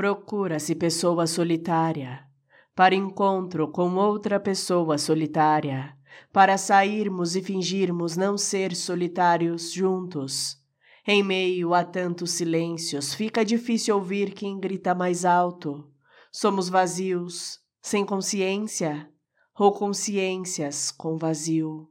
Procura-se pessoa solitária para encontro com outra pessoa solitária, para sairmos e fingirmos não ser solitários juntos. Em meio a tantos silêncios, fica difícil ouvir quem grita mais alto. Somos vazios, sem consciência, ou consciências com vazio.